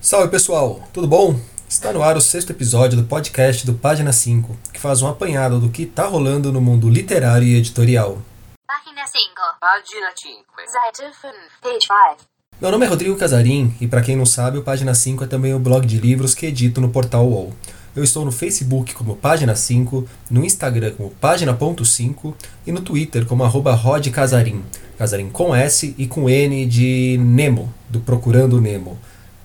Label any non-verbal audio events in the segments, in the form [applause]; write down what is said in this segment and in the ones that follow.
Salve pessoal, tudo bom? Está no ar o sexto episódio do podcast do Página 5, que faz um apanhado do que está rolando no mundo literário e editorial. Página 5. Página 5. Seite 5. Page 5. Meu nome é Rodrigo Casarim e para quem não sabe, o Página 5 é também o blog de livros que edito no portal UOL. Eu estou no Facebook como Página 5, no Instagram como Página.5 e no Twitter como arroba Casarim. Casarim com S e com N de Nemo, do Procurando Nemo.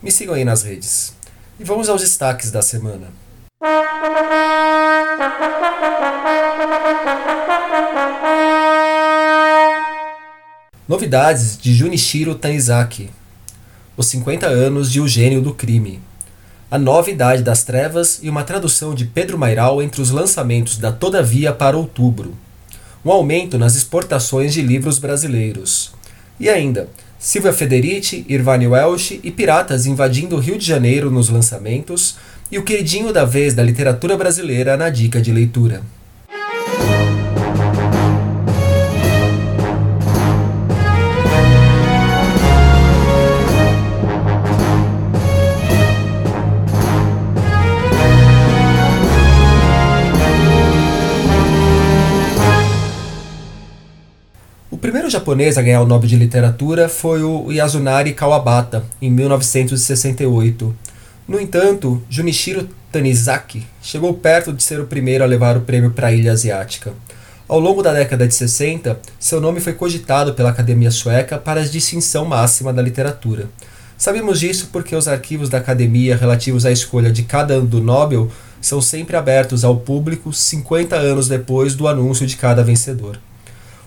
Me sigam aí nas redes. E vamos aos destaques da semana. Novidades de Junichiro Tanizaki. Os 50 anos de O Gênio do Crime. A Nova Idade das Trevas e uma tradução de Pedro Mairal entre os lançamentos da Todavia para outubro. Um aumento nas exportações de livros brasileiros. E ainda, Silvia Federici, Irvine Welsh e Piratas invadindo o Rio de Janeiro nos lançamentos, e o queridinho da vez da literatura brasileira na dica de leitura. Primeiro japonês a ganhar o Nobel de Literatura foi o Yasunari Kawabata, em 1968. No entanto, Junichiro Tanizaki chegou perto de ser o primeiro a levar o prêmio para a ilha asiática. Ao longo da década de 60, seu nome foi cogitado pela Academia Sueca para a distinção máxima da literatura. Sabemos disso porque os arquivos da Academia relativos à escolha de cada ano do Nobel são sempre abertos ao público 50 anos depois do anúncio de cada vencedor.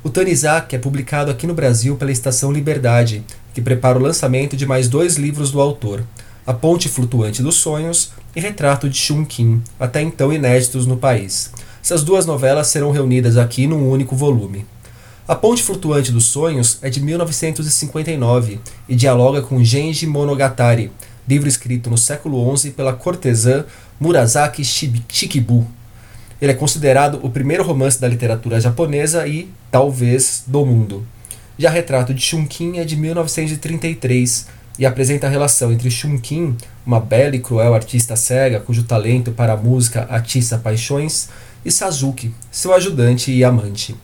O Tanizak é publicado aqui no Brasil pela Estação Liberdade, que prepara o lançamento de mais dois livros do autor, A Ponte Flutuante dos Sonhos e Retrato de Chunkin, até então inéditos no país. Essas duas novelas serão reunidas aqui num único volume. A Ponte Flutuante dos Sonhos é de 1959 e dialoga com Genji Monogatari, livro escrito no século XI pela cortesã Murasaki Shikibu, ele é considerado o primeiro romance da literatura japonesa e, talvez, do mundo. Já Retrato de Shunkin é de 1933 e apresenta a relação entre Shunkin, uma bela e cruel artista cega cujo talento para a música atiça paixões, e Sazuki, seu ajudante e amante.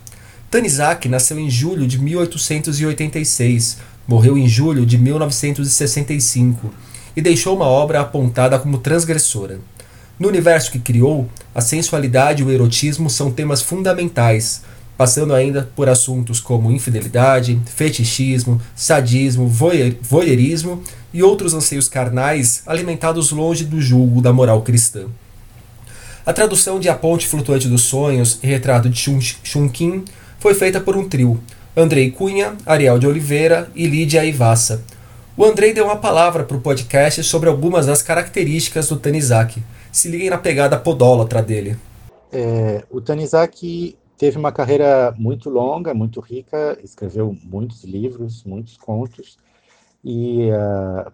Tanizaki nasceu em julho de 1886, morreu em julho de 1965 e deixou uma obra apontada como transgressora. No universo que criou, a sensualidade e o erotismo são temas fundamentais, passando ainda por assuntos como infidelidade, fetichismo, sadismo, voyeurismo e outros anseios carnais alimentados longe do julgo da moral cristã. A tradução de A Ponte Flutuante dos Sonhos e Retrato de Chunkin foi feita por um trio, Andrei Cunha, Ariel de Oliveira e Lídia Ivassa. O Andrei deu uma palavra para o podcast sobre algumas das características do Tanizaki, se liguem na pegada podólatra dele. É, o Tanizaki teve uma carreira muito longa, muito rica, escreveu muitos livros, muitos contos, e uh,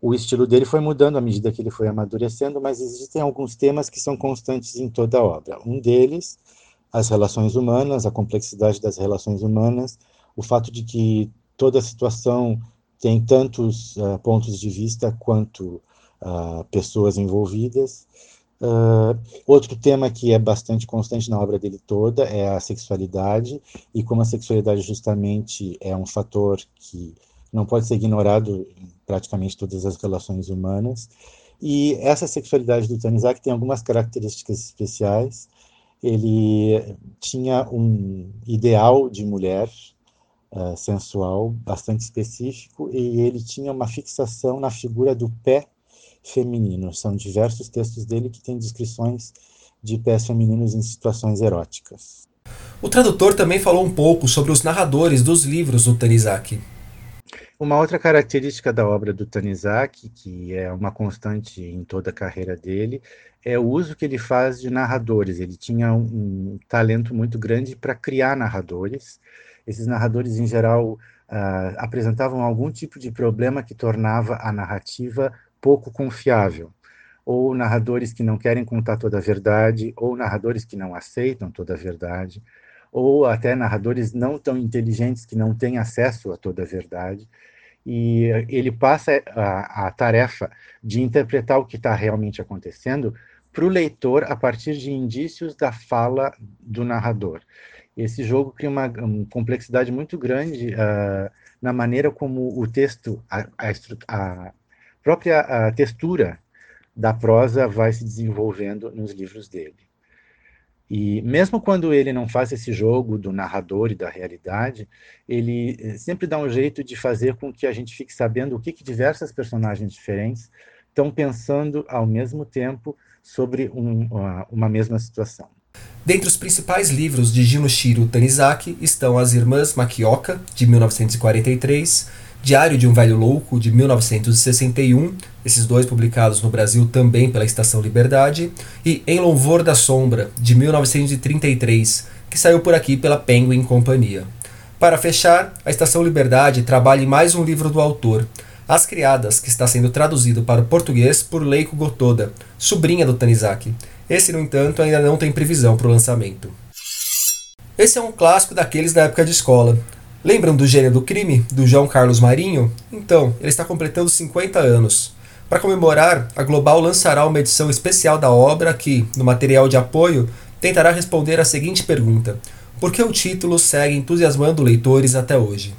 o estilo dele foi mudando à medida que ele foi amadurecendo, mas existem alguns temas que são constantes em toda a obra. Um deles, as relações humanas, a complexidade das relações humanas, o fato de que toda situação tem tantos uh, pontos de vista quanto pessoas envolvidas. Uh, outro tema que é bastante constante na obra dele toda é a sexualidade, e como a sexualidade justamente é um fator que não pode ser ignorado em praticamente todas as relações humanas. E essa sexualidade do Tanizak tem algumas características especiais. Ele tinha um ideal de mulher uh, sensual bastante específico e ele tinha uma fixação na figura do pé feminino. São diversos textos dele que têm descrições de pés femininos em situações eróticas. O tradutor também falou um pouco sobre os narradores dos livros do Tanizaki. Uma outra característica da obra do Tanizaki, que é uma constante em toda a carreira dele, é o uso que ele faz de narradores. Ele tinha um, talento muito grande para criar narradores. Esses narradores, em geral, uh, apresentavam algum tipo de problema que tornava a narrativa pouco confiável, ou narradores que não querem contar toda a verdade, ou narradores que não aceitam toda a verdade, ou até narradores não tão inteligentes que não têm acesso a toda a verdade. E ele passa a, a tarefa de interpretar o que está realmente acontecendo para o leitor a partir de indícios da fala do narrador. Esse jogo cria uma, uma complexidade muito grande uh, na maneira como o texto, a, a, a própria textura da prosa vai se desenvolvendo nos livros dele. E mesmo quando ele não faz esse jogo do narrador e da realidade, ele eh, sempre dá um jeito de fazer com que a gente fique sabendo o que, que diversas personagens diferentes estão pensando ao mesmo tempo sobre um, uma, uma mesma situação. Dentre os principais livros de Junichiro Tanizaki estão As Irmãs Makioka, de 1943, Diário de um Velho Louco, de 1961, esses dois publicados no Brasil também pela Estação Liberdade, e Em Louvor da Sombra, de 1933, que saiu por aqui pela Penguin Companhia. Para fechar, a Estação Liberdade trabalha em mais um livro do autor, As Criadas, que está sendo traduzido para o português por Leiko Gotoda, sobrinha do Tanizaki. Esse, no entanto, ainda não tem previsão para o lançamento. Esse é um clássico daqueles da época de escola. Lembram do Gênio do Crime, do João Carlos Marinho? Então, ele está completando 50 anos. Para comemorar, a Global lançará uma edição especial da obra que, no material de apoio, tentará responder a seguinte pergunta: Por que o título segue entusiasmando leitores até hoje?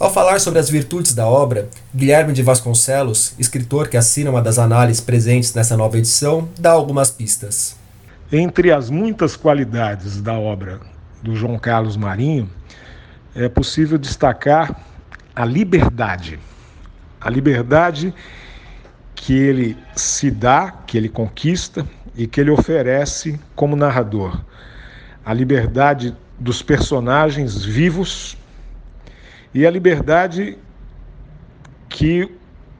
Ao falar sobre as virtudes da obra, Guilherme de Vasconcelos, escritor que assina uma das análises presentes nessa nova edição, dá algumas pistas. Entre as muitas qualidades da obra do João Carlos Marinho, é possível destacar a liberdade. A liberdade que ele se dá, que ele conquista e que ele oferece como narrador. A liberdade dos personagens vivos e a liberdade que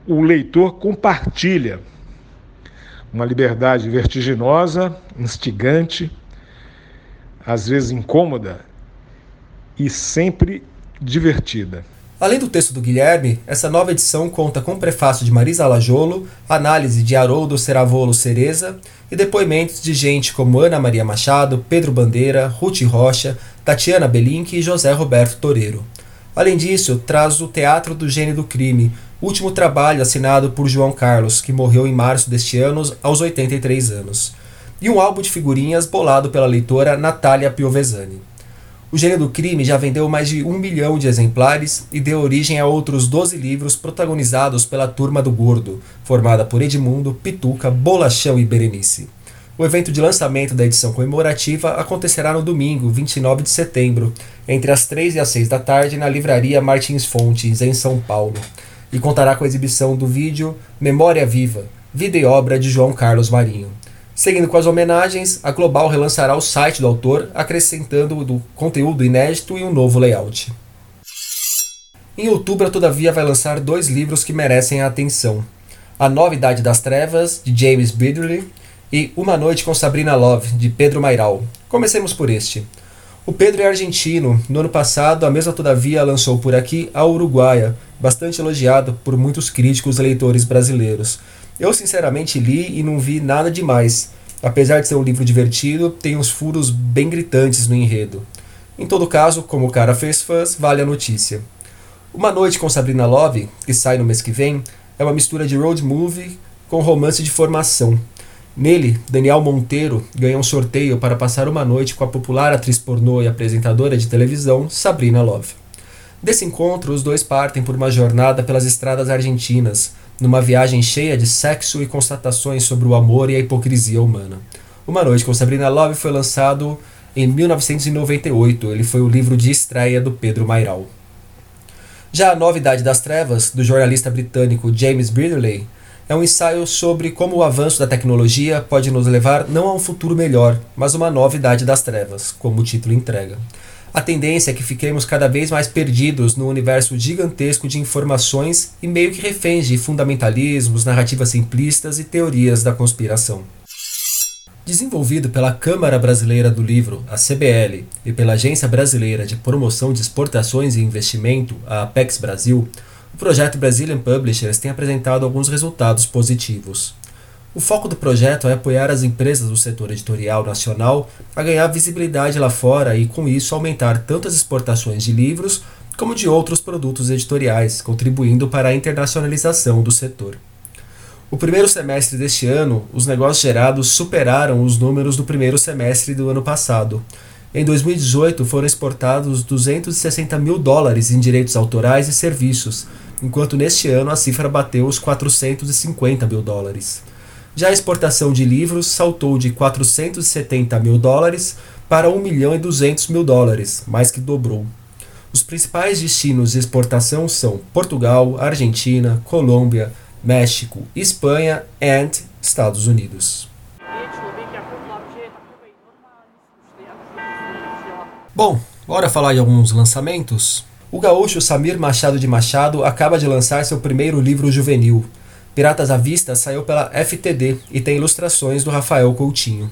o leitor compartilha. Uma liberdade vertiginosa, instigante, às vezes incômoda e sempre divertida. Além do texto do Guilherme, essa nova edição conta com prefácio de Marisa Lajolo, análise de Haroldo Ceravolo Cereza e depoimentos de gente como Ana Maria Machado, Pedro Bandeira, Ruth Rocha, Tatiana Belink e José Roberto Toreiro. Além disso, traz o Teatro do Gênio do Crime, último trabalho assinado por João Carlos, que morreu em março deste ano aos 83 anos, e um álbum de figurinhas bolado pela leitora Natália Piovesani. O Gênio do Crime já vendeu mais de um milhão de exemplares e deu origem a outros 12 livros protagonizados pela Turma do Gordo, formada por Edmundo, Pituca, Bolachão e Berenice. O evento de lançamento da edição comemorativa acontecerá no domingo, 29 de setembro, entre as 3 e as 6 da tarde, na Livraria Martins Fontes, em São Paulo, e contará com a exibição do vídeo Memória Viva, vida e obra de João Carlos Marinho. Seguindo com as homenagens, a Global relançará o site do autor, acrescentando do conteúdo inédito e um novo layout. Em outubro, todavia, vai lançar dois livros que merecem a atenção: A Nova Idade das Trevas, de James Bidley, e Uma Noite com Sabrina Love, de Pedro Mairal. Comecemos por este. O Pedro é argentino. No ano passado, a mesma todavia lançou por aqui A Uruguaia, bastante elogiado por muitos críticos e leitores brasileiros. Eu sinceramente li e não vi nada demais. Apesar de ser um livro divertido, tem uns furos bem gritantes no enredo. Em todo caso, como o cara fez fãs, vale a notícia. Uma Noite com Sabrina Love, que sai no mês que vem, é uma mistura de road movie com romance de formação. Nele, Daniel Monteiro ganha um sorteio para passar uma noite com a popular atriz pornô e apresentadora de televisão Sabrina Love. Desse encontro, os dois partem por uma jornada pelas estradas argentinas, numa viagem cheia de sexo e constatações sobre o amor e a hipocrisia humana. Uma Noite com Sabrina Love foi lançado em 1998. Ele foi o livro de estreia do Pedro Mairal. Já A Novidade das Trevas, do jornalista britânico James Bridley, é um ensaio sobre como o avanço da tecnologia pode nos levar não a um futuro melhor, mas uma novidade das trevas, como o título entrega. A tendência é que fiquemos cada vez mais perdidos no universo gigantesco de informações e meio que reféns de fundamentalismos, narrativas simplistas e teorias da conspiração. Desenvolvido pela Câmara Brasileira do Livro, a CBL, e pela Agência Brasileira de Promoção de Exportações e Investimento, a Apex Brasil, o projeto Brazilian Publishers tem apresentado alguns resultados positivos. O foco do projeto é apoiar as empresas do setor editorial nacional a ganhar visibilidade lá fora e, com isso, aumentar tanto as exportações de livros como de outros produtos editoriais, contribuindo para a internacionalização do setor. O primeiro semestre deste ano, os negócios gerados superaram os números do primeiro semestre do ano passado. Em 2018, foram exportados 260 mil dólares em direitos autorais e serviços, enquanto neste ano a cifra bateu os 450 mil dólares. Já a exportação de livros saltou de 470 mil dólares para 1 milhão e 200 mil dólares, mais que dobrou. Os principais destinos de exportação são Portugal, Argentina, Colômbia, México, Espanha e Estados Unidos. Bom, bora falar de alguns lançamentos? O gaúcho Samir Machado de Machado acaba de lançar seu primeiro livro juvenil. Piratas à Vista saiu pela FTD e tem ilustrações do Rafael Coutinho.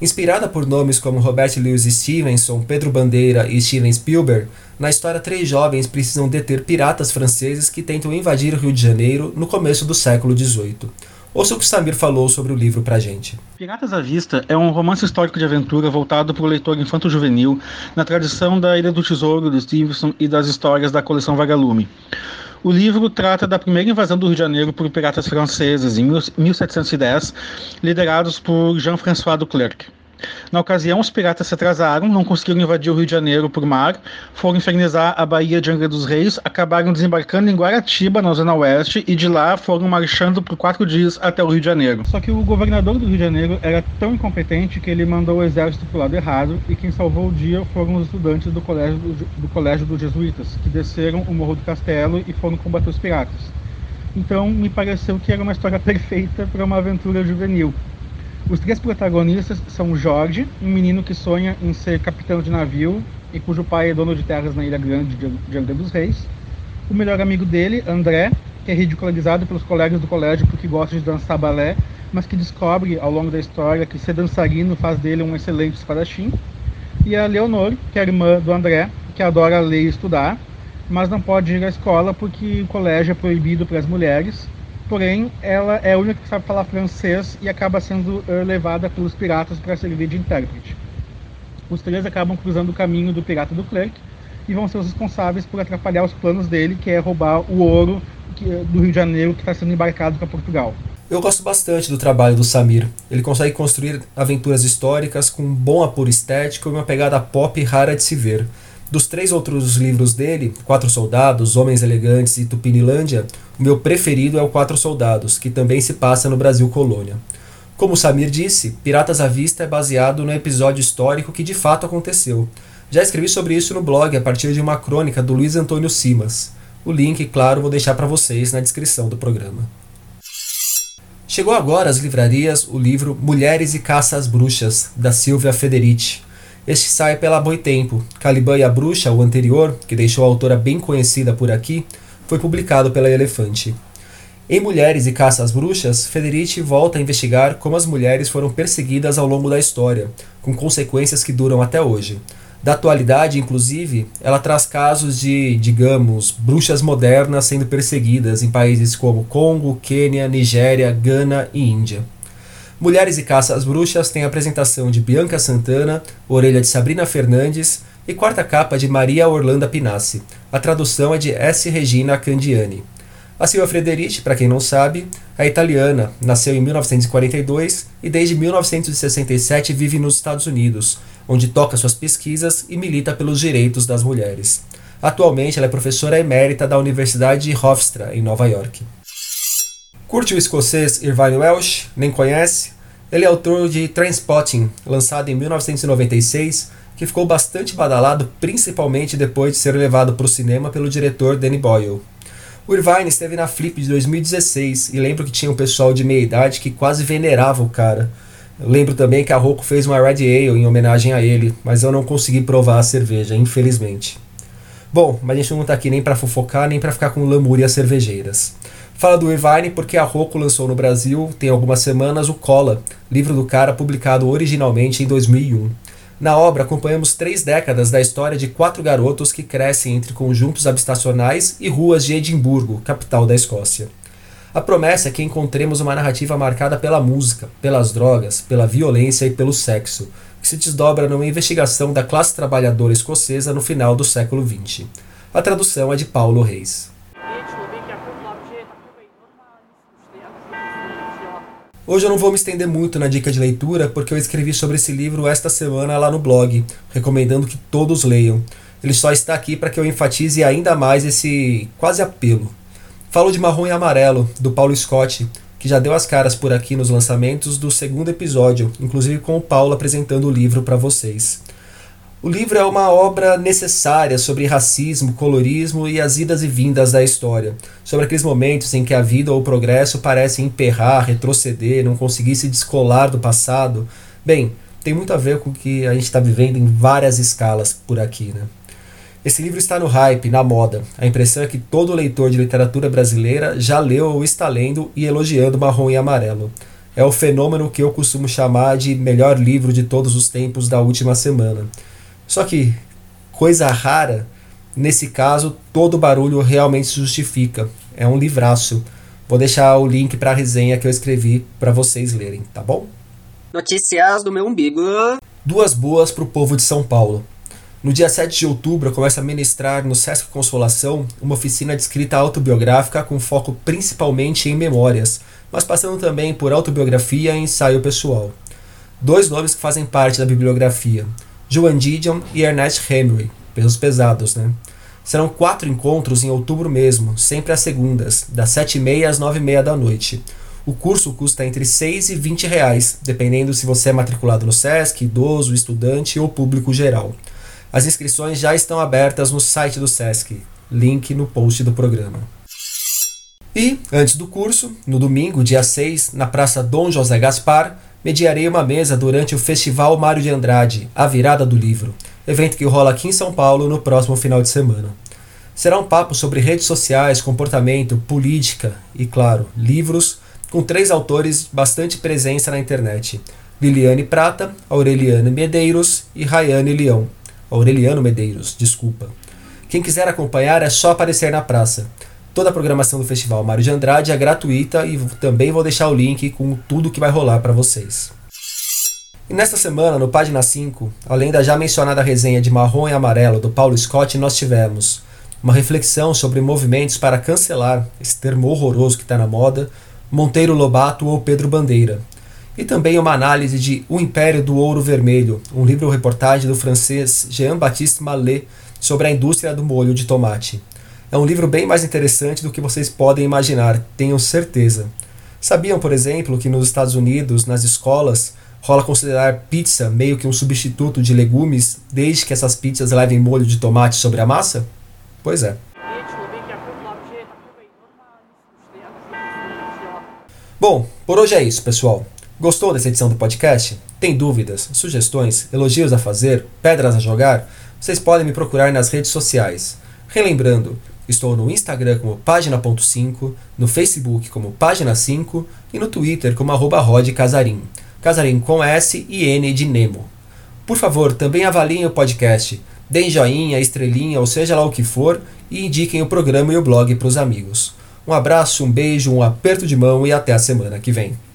Inspirada por nomes como Robert Louis Stevenson, Pedro Bandeira e Steven Spielberg, na história três jovens precisam deter piratas franceses que tentam invadir o Rio de Janeiro no começo do século XVIII. Ouça o que Samir falou sobre o livro pra gente. Piratas à Vista é um romance histórico de aventura voltado para o leitor infanto-juvenil na tradição da Ilha do Tesouro do Stevenson e das histórias da coleção Vagalume. O livro trata da primeira invasão do Rio de Janeiro por piratas franceses em 1710, liderados por Jean-François Duclerc. Na ocasião, os piratas se atrasaram, não conseguiram invadir o Rio de Janeiro por mar, foram infernizar a Baía de Angra dos Reis, acabaram desembarcando em Guaratiba, na Zona Oeste, e de lá foram marchando por quatro dias até o Rio de Janeiro. Só que o governador do Rio de Janeiro era tão incompetente que ele mandou o exército para o lado errado, e quem salvou o dia foram os estudantes do colégio, do, do colégio dos jesuítas, que desceram o Morro do Castelo e foram combater os piratas. Então, me pareceu que era uma história [laughs] perfeita para uma aventura juvenil. Os três protagonistas são Jorge, um menino que sonha em ser capitão de navio e cujo pai é dono de terras na Ilha Grande de Angra dos Reis. O melhor amigo dele, André, que é ridicularizado pelos colegas do colégio porque gosta de dançar balé, mas que descobre ao longo da história que ser dançarino faz dele um excelente espadachim. E a Leonor, que é a irmã do André, que adora ler e estudar, mas não pode ir à escola porque o colégio é proibido para as mulheres porém ela é a única que sabe falar francês e acaba sendo uh, levada pelos piratas para servir de intérprete. Os três acabam cruzando o caminho do pirata do Clerc e vão ser os responsáveis por atrapalhar os planos dele, que é roubar o ouro que, do Rio de Janeiro que está sendo embarcado para Portugal. Eu gosto bastante do trabalho do Samir. Ele consegue construir aventuras históricas com um bom apuro estético e uma pegada pop rara de se ver. Dos três outros livros dele, Quatro Soldados, Homens Elegantes e Tupinilândia, o meu preferido é o Quatro Soldados, que também se passa no Brasil Colônia. Como Samir disse, Piratas à Vista é baseado no episódio histórico que de fato aconteceu. Já escrevi sobre isso no blog a partir de uma crônica do Luiz Antônio Simas. O link, claro, vou deixar para vocês na descrição do programa. Chegou agora às livrarias o livro Mulheres e Caça às Bruxas, da Silvia Federici. Este sai pela Boitempo. Caliban e a Bruxa, o anterior, que deixou a autora bem conhecida por aqui, foi publicado pela Elefante. Em Mulheres e Caça às Bruxas, Federici volta a investigar como as mulheres foram perseguidas ao longo da história, com consequências que duram até hoje. Da atualidade, inclusive, ela traz casos de, digamos, bruxas modernas sendo perseguidas em países como Congo, Quênia, Nigéria, Gana e Índia. Mulheres e Caça às Bruxas tem a apresentação de Bianca Santana, orelha de Sabrina Fernandes e quarta capa de Maria Orlando Pinassi. A tradução é de S. Regina Candiani. A Silvia Frederici, para quem não sabe, é italiana, nasceu em 1942 e desde 1967 vive nos Estados Unidos, onde toca suas pesquisas e milita pelos direitos das mulheres. Atualmente ela é professora emérita da Universidade de Hofstra, em Nova York. Curte o escocês Irvine Welsh? Nem conhece? Ele é autor de Trainspotting, lançado em 1996, que ficou bastante badalado principalmente depois de ser levado para o cinema pelo diretor Danny Boyle. O Irvine esteve na Flip de 2016 e lembro que tinha um pessoal de meia idade que quase venerava o cara. Lembro também que a Rocco fez uma Red Ale em homenagem a ele, mas eu não consegui provar a cerveja, infelizmente. Bom, mas a gente não está aqui nem para fofocar nem para ficar com lamúrias cervejeiras. Fala do Irvine porque a Rocco lançou no Brasil, tem algumas semanas, o Cola, livro do cara publicado originalmente em 2001. Na obra, acompanhamos três décadas da história de quatro garotos que crescem entre conjuntos habitacionais e ruas de Edimburgo, capital da Escócia. A promessa é que encontremos uma narrativa marcada pela música, pelas drogas, pela violência e pelo sexo, que se desdobra numa investigação da classe trabalhadora escocesa no final do século XX. A tradução é de Paulo Reis. Hoje eu não vou me estender muito na dica de leitura, porque eu escrevi sobre esse livro esta semana lá no blog, recomendando que todos leiam. Ele só está aqui para que eu enfatize ainda mais esse quase apelo. Falo de Marrom e Amarelo, do Paulo Scott, que já deu as caras por aqui nos lançamentos do segundo episódio, inclusive com o Paulo apresentando o livro para vocês. O livro é uma obra necessária sobre racismo, colorismo e as idas e vindas da história, sobre aqueles momentos em que a vida ou o progresso parecem emperrar, retroceder, não conseguir se descolar do passado. Bem, tem muito a ver com o que a gente está vivendo em várias escalas por aqui, né? Esse livro está no hype, na moda. A impressão é que todo leitor de literatura brasileira já leu ou está lendo e elogiando Marrom e Amarelo. É o fenômeno que eu costumo chamar de melhor livro de todos os tempos da última semana. Só que, coisa rara, nesse caso, todo barulho realmente se justifica. É um livraço. Vou deixar o link para a resenha que eu escrevi para vocês lerem, tá bom? Notícias do meu umbigo. Duas boas para o povo de São Paulo. No dia 7 de outubro, eu começo a ministrar no Sesc Consolação uma oficina de escrita autobiográfica com foco principalmente em memórias, mas passando também por autobiografia e ensaio pessoal. Dois nomes que fazem parte da bibliografia, Joan Didion e Ernest Hemingway, pesos pesados, né? Serão quatro encontros em outubro mesmo, sempre às segundas, das 7h30 às 9h30 da noite. O curso custa entre 6 e 20 reais, dependendo se você é matriculado no SESC, idoso, estudante ou público geral. As inscrições já estão abertas no site do SESC, link no post do programa. E, antes do curso, no domingo, dia 6, na Praça Dom José Gaspar, mediarei uma mesa durante o Festival Mário de Andrade, A Virada do Livro, evento que rola aqui em São Paulo no próximo final de semana. Será um papo sobre redes sociais, comportamento, política e, claro, livros, com três autores bastante presença na internet: Liliane Prata, Aureliane Medeiros e Rayane Leão. Aureliano Medeiros, desculpa. Quem quiser acompanhar é só aparecer na praça. Toda a programação do Festival Mário de Andrade é gratuita e também vou deixar o link com tudo que vai rolar para vocês. E nesta semana, no Página 5, além da já mencionada resenha de Marrom e Amarelo do Paulo Scott, nós tivemos uma reflexão sobre movimentos para cancelar esse termo horroroso que está na moda, Monteiro Lobato ou Pedro Bandeira, e também uma análise de O Império do Ouro Vermelho, um livro-reportagem do francês Jean-Baptiste Mallet sobre a indústria do molho de tomate. É um livro bem mais interessante do que vocês podem imaginar, tenho certeza. Sabiam, por exemplo, que nos Estados Unidos, nas escolas, rola considerar pizza meio que um substituto de legumes, desde que essas pizzas levem molho de tomate sobre a massa? Pois é. Bom, por hoje é isso, pessoal. Gostou dessa edição do podcast? Tem dúvidas, sugestões, elogios a fazer, pedras a jogar? Vocês podem me procurar nas redes sociais. Relembrando, estou no Instagram como página.5, no Facebook como página 5 e no Twitter como arroba Casarim. Casarim com S e N de Nemo. Por favor, também avaliem o podcast, deem joinha, estrelinha ou seja lá o que for e indiquem o programa e o blog para os amigos. Um abraço, um beijo, um aperto de mão e até a semana que vem.